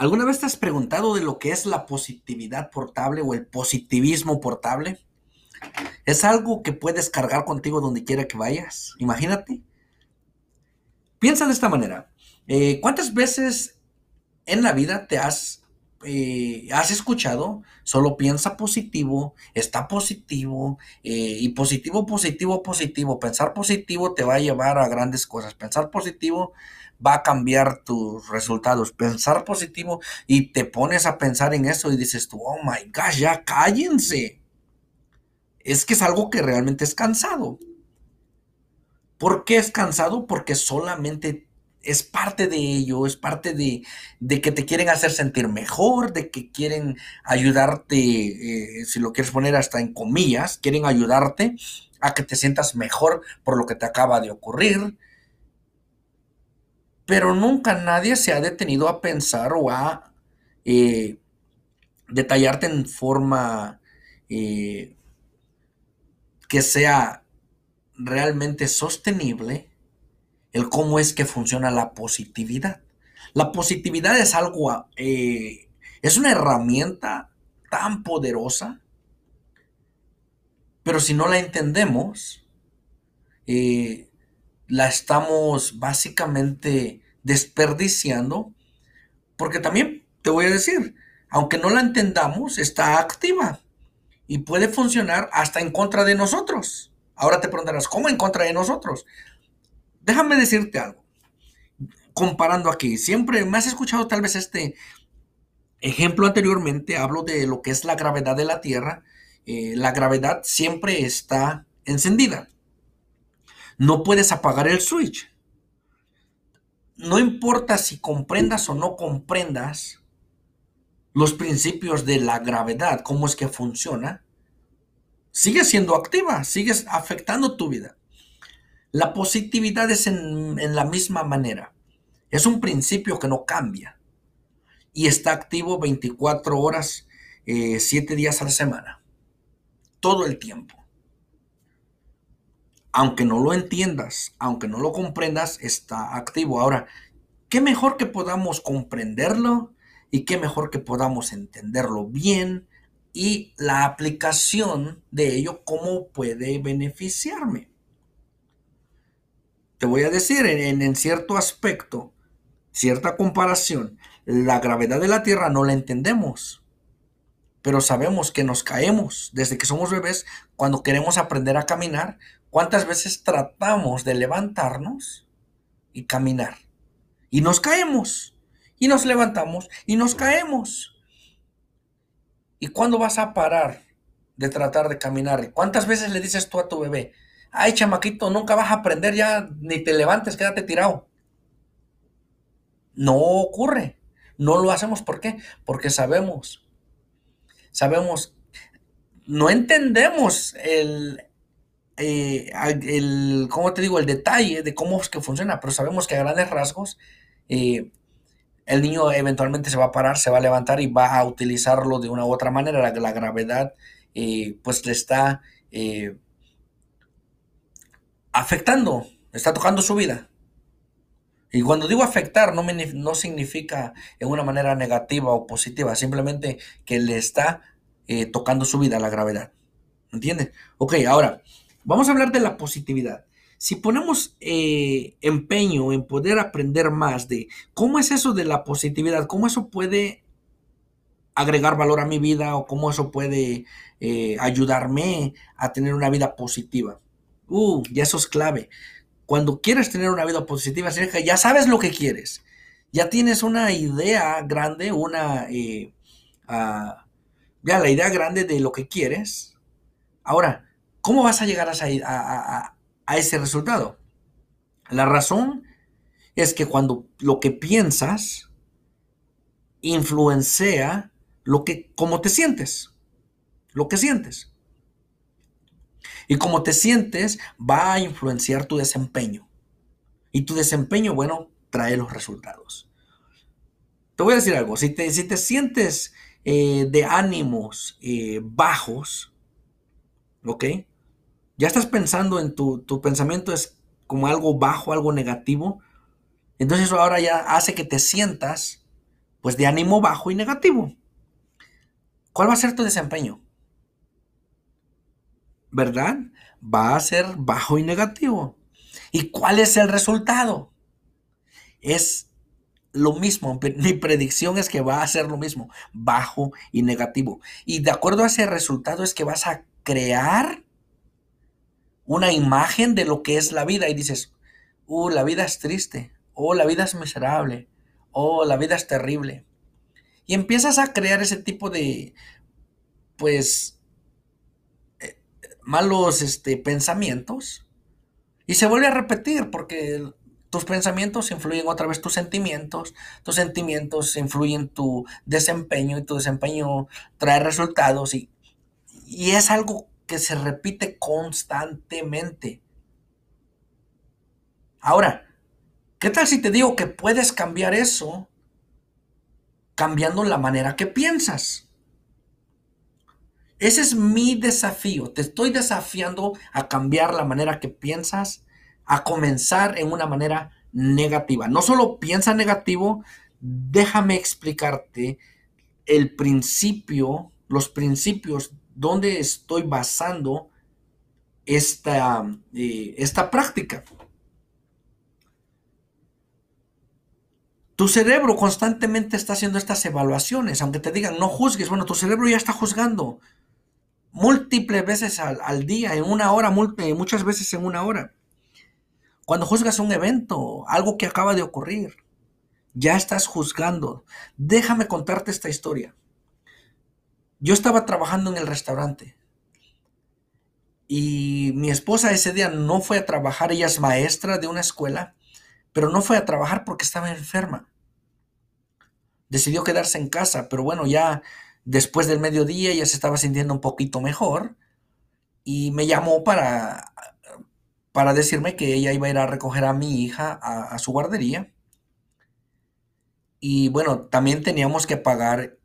¿Alguna vez te has preguntado de lo que es la positividad portable o el positivismo portable? Es algo que puedes cargar contigo donde quiera que vayas. Imagínate. Piensa de esta manera. Eh, ¿Cuántas veces en la vida te has, eh, has escuchado? Solo piensa positivo, está positivo, eh, y positivo, positivo, positivo. Pensar positivo te va a llevar a grandes cosas. Pensar positivo va a cambiar tus resultados. Pensar positivo y te pones a pensar en eso y dices tú, oh my gosh, ya cállense. Es que es algo que realmente es cansado. ¿Por qué es cansado? Porque solamente es parte de ello, es parte de, que te quieren hacer sentir mejor, de que quieren ayudarte, eh, si lo quieres poner hasta en comillas, quieren ayudarte a que te sientas mejor por lo que te acaba de ocurrir, pero nunca nadie se ha detenido a pensar o a eh, detallarte en forma eh, que sea realmente sostenible el cómo es que funciona la positividad. La positividad es algo, eh, es una herramienta tan poderosa, pero si no la entendemos, la estamos básicamente desperdiciando, porque también te voy a decir, aunque no la entendamos, está activa y puede funcionar hasta en contra de nosotros. Ahora te preguntarás, ¿cómo en contra de nosotros? Déjame decirte algo. Comparando aquí, siempre me has escuchado tal vez este ejemplo anteriormente, hablo de lo que es la gravedad de la Tierra. Eh, la gravedad siempre está encendida no puedes apagar el switch. No importa si comprendas o no comprendas los principios de la gravedad, cómo es que funciona, sigue siendo activa, sigues afectando tu vida. La positividad es en, la misma manera. Es un principio que no cambia y está activo 24 horas, 7 eh, días a la semana, todo el tiempo aunque no lo entiendas, aunque no lo comprendas, está activo. Ahora, qué mejor que podamos comprenderlo y qué mejor que podamos entenderlo bien y la aplicación de ello, cómo puede beneficiarme. Te voy a decir, en, cierto aspecto, cierta comparación, la gravedad de la Tierra no la entendemos, pero sabemos que nos caemos desde que somos bebés cuando queremos aprender a caminar ¿Cuántas veces tratamos de levantarnos y caminar? Y nos caemos. Y nos levantamos y nos caemos. ¿Y cuándo vas a parar de tratar de caminar? ¿Cuántas veces le dices tú a tu bebé, ay chamaquito, nunca vas a aprender ya, ni te levantes, quédate tirado? No ocurre. No lo hacemos. ¿Por qué? Porque sabemos. Sabemos. No entendemos el, eh, el, ¿cómo te digo? El detalle de cómo es que funciona, pero sabemos que a grandes rasgos eh, el niño eventualmente se va a parar, se va a levantar y va a utilizarlo de una u otra manera. La, gravedad eh, pues le está afectando, está tocando su vida. Y cuando digo afectar, no, significa en una manera negativa o positiva, simplemente que le está tocando su vida la gravedad. ¿Entiendes? Ok, ahora, Vamos a hablar de la positividad. Si ponemos eh, empeño en poder aprender más de cómo es eso de la positividad, cómo eso puede agregar valor a mi vida o cómo eso puede eh, ayudarme a tener una vida positiva. Uh, ya eso es clave. Cuando quieres tener una vida positiva, ya sabes lo que quieres. Ya tienes una idea grande, una... Eh, ah, ya la idea grande de lo que quieres. Ahora, ¿Cómo vas a llegar a, ese resultado? La razón es que cuando lo que piensas influencia lo que, cómo te sientes, lo que sientes. Y cómo te sientes va a influenciar tu desempeño. Y tu desempeño, bueno, trae los resultados. Te voy a decir algo, si te, si te sientes eh, de ánimos eh, bajos, ¿ok? ya estás pensando en tu, tu pensamiento es como algo bajo, algo negativo, entonces eso ahora ya hace que te sientas pues de ánimo bajo y negativo. ¿Cuál va a ser tu desempeño? ¿Verdad? Va a ser bajo y negativo. ¿Y cuál es el resultado? Es lo mismo. Mi predicción es que va a ser lo mismo, bajo y negativo. Y de acuerdo a ese resultado es que vas a crear una imagen de lo que es la vida y dices, uh, la vida es triste, oh, la vida es miserable, oh, la vida es terrible. Y empiezas a crear ese tipo de, pues, malos este, pensamientos. Y se vuelve a repetir porque tus pensamientos influyen otra vez tus sentimientos, tus sentimientos influyen tu desempeño y tu desempeño trae resultados y, y es algo que se repite constantemente. Ahora, ¿qué tal si te digo que puedes cambiar eso cambiando la manera que piensas. Ese es mi desafío. Te estoy desafiando a cambiar la manera que piensas, a comenzar en una manera negativa. No solo piensa negativo, déjame explicarte el principio, los principios donde estoy basando esta, eh, esta práctica. Tu cerebro constantemente está haciendo estas evaluaciones, aunque te digan no juzgues, bueno, tu cerebro ya está juzgando múltiples veces al, día, en una hora, muchas veces en una hora. Cuando juzgas un evento, algo que acaba de ocurrir, ya estás juzgando. Déjame contarte esta historia. Yo estaba trabajando en el restaurante y mi esposa ese día no fue a trabajar, ella es maestra de una escuela, pero no fue a trabajar porque estaba enferma decidió quedarse en casa, pero bueno, ya después del mediodía ya se estaba sintiendo un poquito mejor y me llamó para, para decirme que ella iba a ir a recoger a mi hija a, su guardería. Y bueno, también teníamos que pagar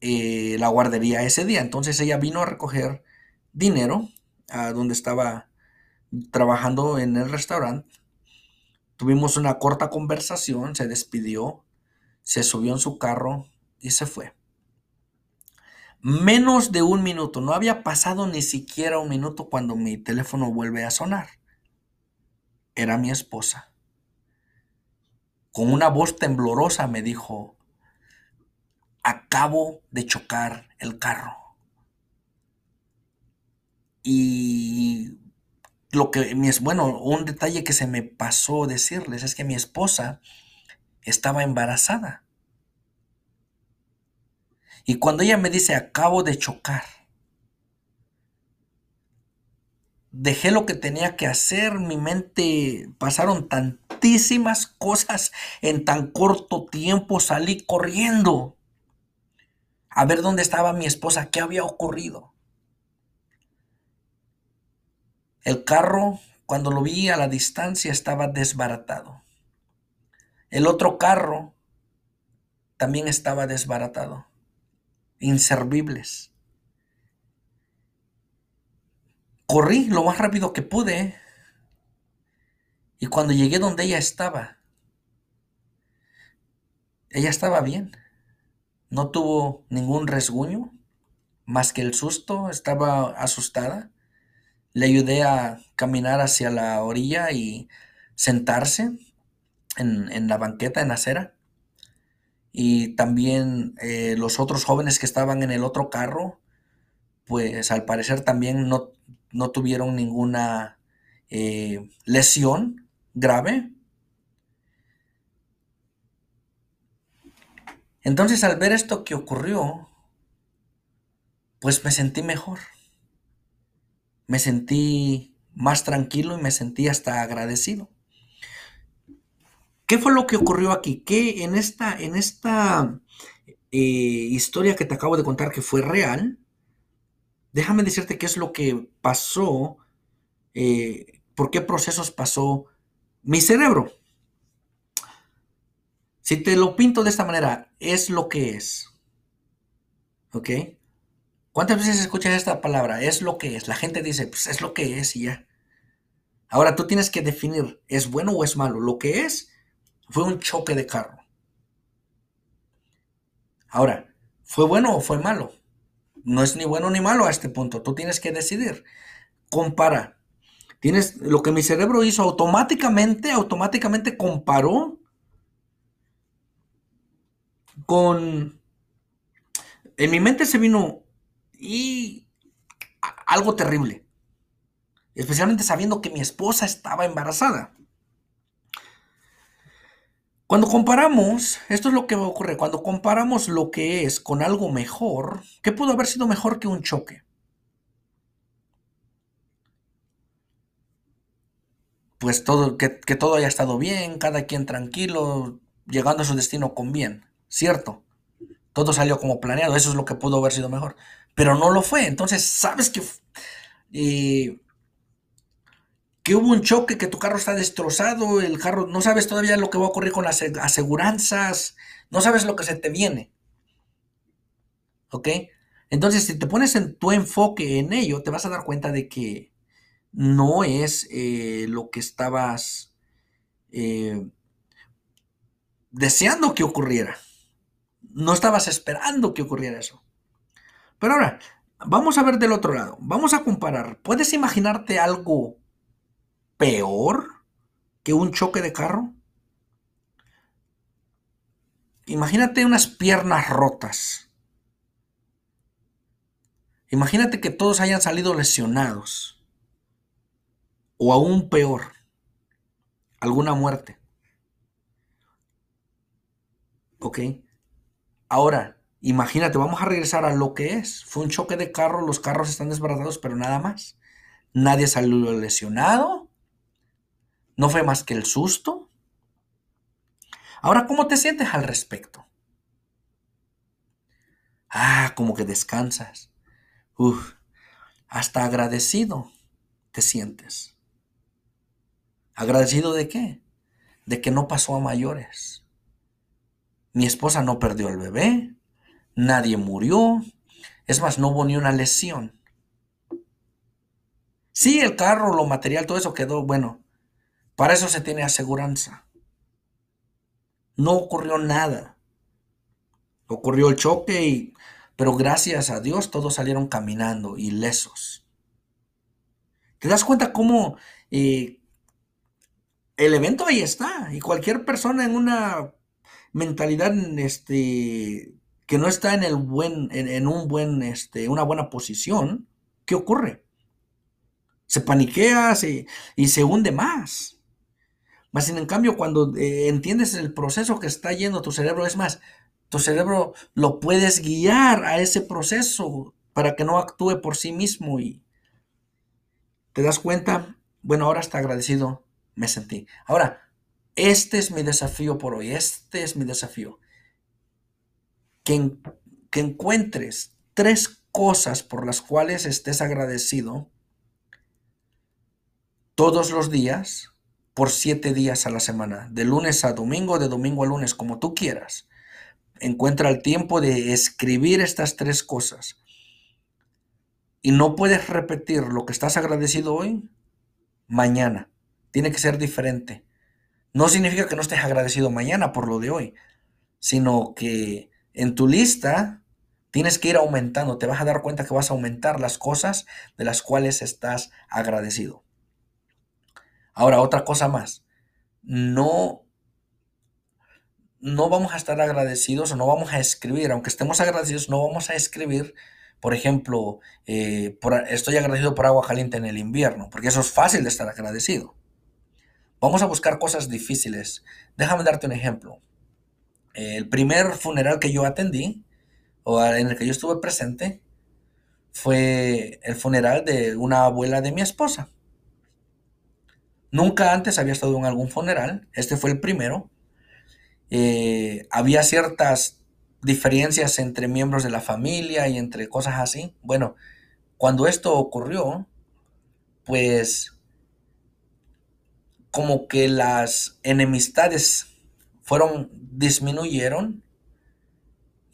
eh, la guardería ese día. Entonces ella vino a recoger dinero a donde estaba trabajando en el restaurante. Tuvimos una corta conversación, se despidió se subió en su carro y se fue. Menos de un minuto, no había pasado ni siquiera un minuto cuando mi teléfono vuelve a sonar. Era mi esposa. Con una voz temblorosa me dijo, acabo de chocar el carro. Y lo que bueno, un detalle que se me pasó decirles es que mi esposa estaba embarazada. Y cuando ella me dice, acabo de chocar, dejé lo que tenía que hacer, mi mente pasaron tantísimas cosas en tan corto tiempo, salí corriendo a ver dónde estaba mi esposa, qué había ocurrido. El carro, cuando lo vi a la distancia, estaba desbaratado. El otro carro también estaba desbaratado, inservibles. Corrí lo más rápido que pude y cuando llegué donde ella estaba, ella estaba bien. No tuvo ningún resguño más que el susto, estaba asustada. Le ayudé a caminar hacia la orilla y sentarse en, la banqueta, en acera. Y también eh, los otros jóvenes que estaban en el otro carro, pues al parecer también no, no tuvieron ninguna eh, lesión grave. Entonces al ver esto que ocurrió, pues me sentí mejor. Me sentí más tranquilo y me sentí hasta agradecido. ¿Qué fue lo que ocurrió aquí? Que en esta, en esta eh, historia que te acabo de contar que fue real, déjame decirte qué es lo que pasó, eh, por qué procesos pasó mi cerebro. Si te lo pinto de esta manera, es lo que es. ¿Ok? ¿Cuántas veces escuchas esta palabra? Es lo que es. La gente dice, pues es lo que es y ya. Ahora tú tienes que definir, ¿es bueno o es malo? Lo que es fue un choque de carro. Ahora, ¿fue bueno o fue malo? No es ni bueno ni malo a este punto. Tú tienes que decidir. Compara. Tienes lo que mi cerebro hizo automáticamente, automáticamente comparó con en mi mente se vino y algo terrible. Especialmente sabiendo que mi esposa estaba embarazada. Cuando comparamos, esto es lo que ocurre, cuando comparamos lo que es con algo mejor, ¿qué pudo haber sido mejor que un choque? Pues todo, que, todo haya estado bien, cada quien tranquilo, llegando a su destino con bien, ¿cierto? todo salió como planeado, eso es lo que pudo haber sido mejor, pero no lo fue, entonces sabes que, eh, que hubo un choque, que tu carro está destrozado, el carro, no sabes todavía lo que va a ocurrir con las aseguranzas, no sabes lo que se te viene, ¿ok? Entonces, si te pones en tu enfoque en ello, te vas a dar cuenta de que no es eh, lo que estabas eh, deseando que ocurriera. No estabas esperando que ocurriera eso. Pero ahora, vamos a ver del otro lado. Vamos a comparar. ¿Puedes imaginarte algo peor que un choque de carro? Imagínate unas piernas rotas. Imagínate que todos hayan salido lesionados. O aún peor, alguna muerte. ¿Ok? Ahora, imagínate, vamos a regresar a lo que es. Fue un choque de carro, los carros están desbaratados, pero nada más. Nadie salió lesionado. No fue más que el susto. Ahora, ¿cómo te sientes al respecto? Ah, como que descansas. Uf, hasta agradecido te sientes. ¿Agradecido de qué? De que no pasó a mayores. Mi esposa no perdió el bebé, nadie murió, es más, no hubo ni una lesión. Sí, el carro, lo material, todo eso quedó, bueno, para eso se tiene aseguranza. No ocurrió nada. Ocurrió el choque y, pero gracias a Dios todos salieron caminando ilesos. ¿Te das cuenta cómo eh, el evento ahí está? Y cualquier persona en una mentalidad este, que no está en, el buen, en, un buen, este, una buena posición, ¿qué ocurre? Se paniquea y se hunde más. Más en cambio, cuando eh, entiendes el proceso que está yendo tu cerebro, es más, tu cerebro lo puedes guiar a ese proceso para que no actúe por sí mismo y te das cuenta, bueno, ahora está agradecido, me sentí. Ahora, este es mi desafío por hoy, este es mi desafío. Que, que encuentres tres cosas por las cuales estés agradecido todos los días por siete días a la semana, de lunes a domingo, de domingo a lunes, como tú quieras. Encuentra el tiempo de escribir estas tres cosas. Y no puedes repetir lo que estás agradecido hoy mañana. Tiene que ser diferente. No significa que no estés agradecido mañana por lo de hoy, sino que en tu lista tienes que ir aumentando, te vas a dar cuenta que vas a aumentar las cosas de las cuales estás agradecido. Ahora, otra cosa más, no, no vamos a estar agradecidos o no vamos a escribir, aunque estemos agradecidos, no vamos a escribir, por ejemplo, eh, estoy agradecido por agua caliente en el invierno, porque eso es fácil de estar agradecido. Vamos a buscar cosas difíciles. Déjame darte un ejemplo. El primer funeral que yo atendí, o en el que yo estuve presente, fue el funeral de una abuela de mi esposa. Nunca antes había estado en algún funeral, este fue el primero. Eh, había ciertas diferencias entre miembros de la familia y entre cosas así. Bueno, cuando esto ocurrió, pues como que las enemistades fueron, disminuyeron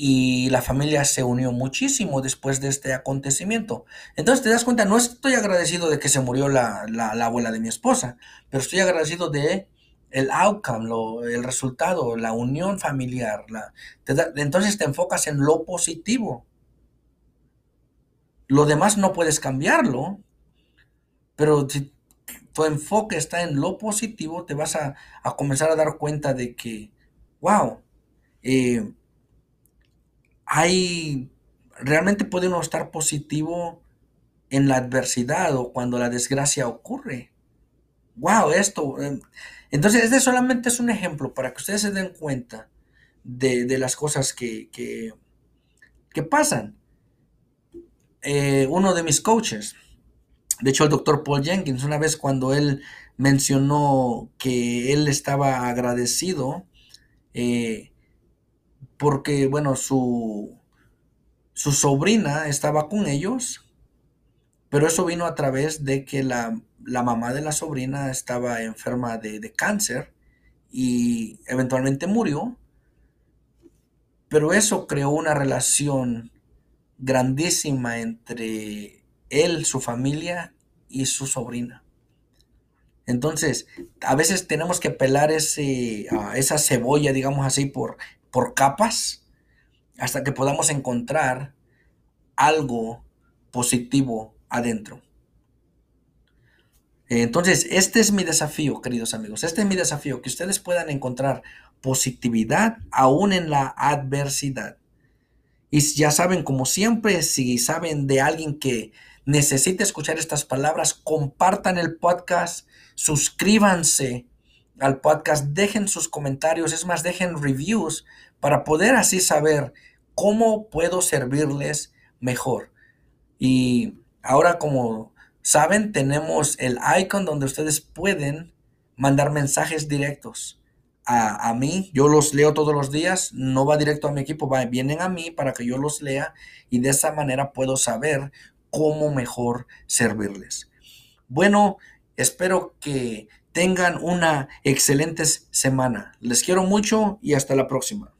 y la familia se unió muchísimo después de este acontecimiento. Entonces te das cuenta, no estoy agradecido de que se murió la, abuela de mi esposa, pero estoy agradecido de el outcome, el resultado, la unión familiar. entonces te enfocas en lo positivo. Lo demás no puedes cambiarlo, pero si tu enfoque está en lo positivo, te vas a, comenzar a dar cuenta de que, wow, eh, hay, realmente puede uno estar positivo en la adversidad o cuando la desgracia ocurre. Wow, esto. Eh, entonces, este solamente es un ejemplo para que ustedes se den cuenta de, las cosas que, que, pasan. Eh, uno de mis coaches, de hecho el doctor Paul Jenkins, una vez cuando él mencionó que él estaba agradecido eh, porque, bueno, su, su sobrina estaba con ellos, pero eso vino a través de que la, mamá de la sobrina estaba enferma de, de cáncer y eventualmente murió, pero eso creó una relación grandísima entre él, su familia y su sobrina. Entonces, a veces tenemos que pelar ese, ah, esa cebolla, digamos así, por, por capas, hasta que podamos encontrar algo positivo adentro. Entonces, este es mi desafío, queridos amigos. Este es mi desafío, que ustedes puedan encontrar positividad aún en la adversidad. Y ya saben, como siempre, si saben de alguien que necesita escuchar estas palabras, compartan el podcast, suscríbanse al podcast, dejen sus comentarios, es más, dejen reviews para poder así saber cómo puedo servirles mejor. Y ahora, como saben, tenemos el icon donde ustedes pueden mandar mensajes directos a, mí, yo los leo todos los días, no va directo a mi equipo, va, vienen a mí para que yo los lea y de esa manera puedo saber cómo mejor servirles. Bueno, espero que tengan una excelente semana. Les quiero mucho y hasta la próxima.